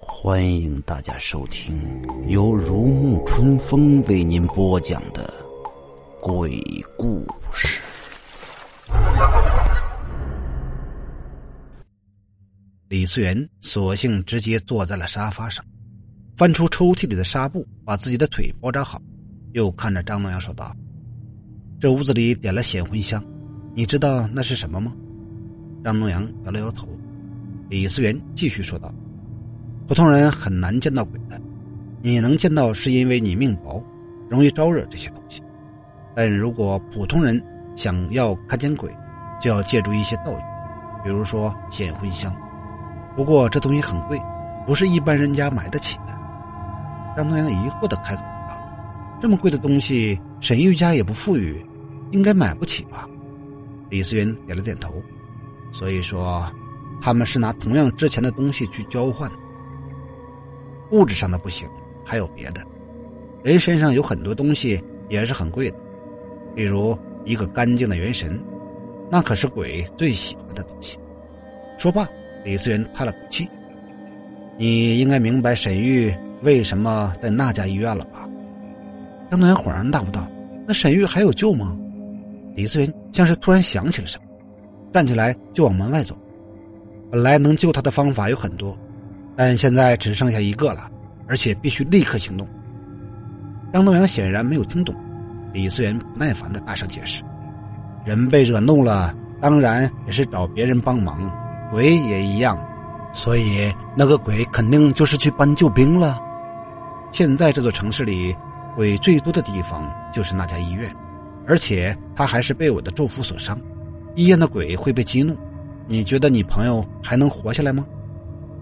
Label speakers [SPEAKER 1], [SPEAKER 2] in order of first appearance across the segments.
[SPEAKER 1] 欢迎大家收听由如沐春风为您播讲的鬼故事。
[SPEAKER 2] 李思源索性直接坐在了沙发上，翻出抽屉里的纱布，把自己的腿包扎好，又看着张东阳说道：“这屋子里点了显魂香，你知道那是什么吗？”张东阳摇了摇头。李思源继续说道：“普通人很难见到鬼的，你能见到是因为你命薄，容易招惹这些东西。但如果普通人想要看见鬼，就要借助一些道具，比如说显魂香。”不过这东西很贵，不是一般人家买得起的。张东阳疑惑的开口：“这么贵的东西，沈玉家也不富裕，应该买不起吧？”李思源点了点头。所以说，他们是拿同样值钱的东西去交换。物质上的不行，还有别的。人身上有很多东西也是很贵的，例如一个干净的元神，那可是鬼最喜欢的东西。说罢。李思源叹了口气：“你应该明白沈玉为什么在那家医院了吧？”张东阳恍然大悟道：“那沈玉还有救吗？”李思源像是突然想起了什么，站起来就往门外走。本来能救他的方法有很多，但现在只剩下一个了，而且必须立刻行动。张东阳显然没有听懂，李思源不耐烦的大声解释：“人被惹怒了，当然也是找别人帮忙。”鬼也一样，所以那个鬼肯定就是去搬救兵了。现在这座城市里，鬼最多的地方就是那家医院，而且他还是被我的咒符所伤，医院的鬼会被激怒。你觉得你朋友还能活下来吗？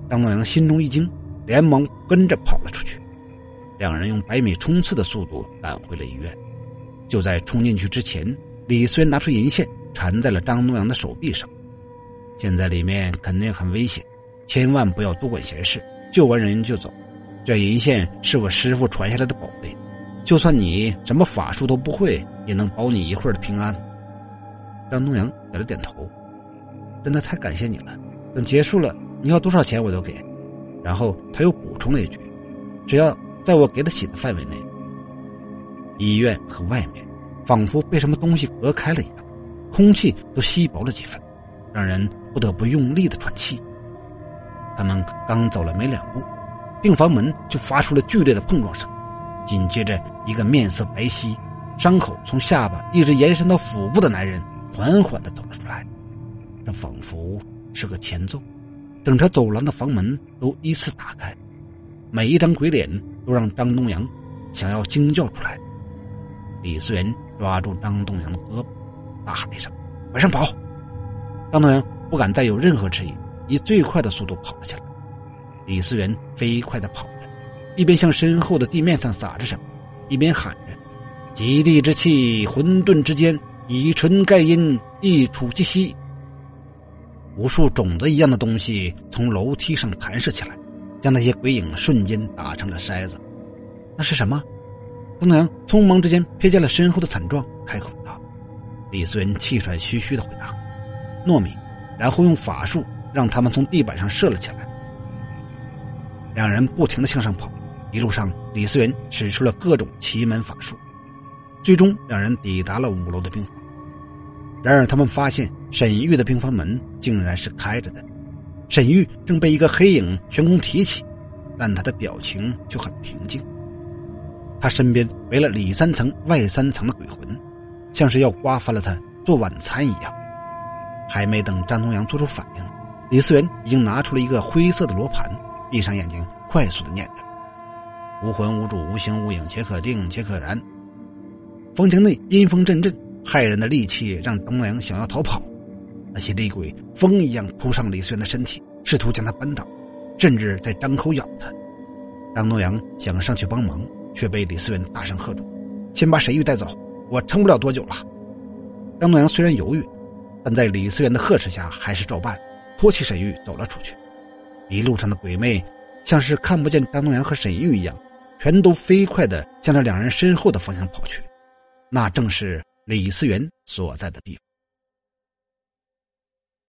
[SPEAKER 2] 张东阳心中一惊，连忙跟着跑了出去。两人用百米冲刺的速度赶回了医院。就在冲进去之前，李思源拿出银线缠在了张东阳的手臂上。现在里面肯定很危险，千万不要多管闲事，救完人就走。这银线是我师傅传下来的宝贝，就算你什么法术都不会，也能保你一会儿的平安。张东阳点了点头，真的太感谢你了。等结束了，你要多少钱我都给。然后他又补充了一句：“只要在我给得起的范围内。”医院和外面仿佛被什么东西隔开了一样，空气都稀薄了几分，让人。不得不用力的喘气。他们刚走了没两步，病房门就发出了剧烈的碰撞声，紧接着，一个面色白皙、伤口从下巴一直延伸到腹部的男人缓缓的走了出来。这仿佛是个前奏，整条走廊的房门都依次打开，每一张鬼脸都让张东阳想要惊叫出来。李思源抓住张东阳的胳膊，大喊一声：“往上跑！”张东阳。不敢再有任何迟疑，以最快的速度跑了起来。李思源飞快的跑着，一边向身后的地面上撒着什么，一边喊着：“极地之气，混沌之间，以纯盖阴，一触即息。”无数种子一样的东西从楼梯上弹射起来，将那些鬼影瞬间打成了筛子。那是什么？东阳匆忙之间瞥见了身后的惨状，开口道：“李思源气喘吁吁的回答：糯米。”然后用法术让他们从地板上射了起来。两人不停的向上跑，一路上李思源使出了各种奇门法术，最终两人抵达了五楼的病房。然而他们发现沈玉的病房门竟然是开着的，沈玉正被一个黑影悬空提起，但他的表情却很平静。他身边围了里三层外三层的鬼魂，像是要刮翻了他做晚餐一样。还没等张东阳做出反应，李思源已经拿出了一个灰色的罗盘，闭上眼睛，快速的念着：“无魂无主，无形无影，皆可定，皆可燃。”房间内阴风阵阵，骇人的戾气让张东阳想要逃跑。那些厉鬼风一样扑上李思源的身体，试图将他扳倒，甚至在张口咬他。张东阳想上去帮忙，却被李思源大声喝住：“先把沈玉带走，我撑不了多久了。”张东阳虽然犹豫。但在李思源的呵斥下，还是照办，托起沈玉走了出去。一路上的鬼魅像是看不见张东阳和沈玉一样，全都飞快的向着两人身后的方向跑去，那正是李思源所在的地方。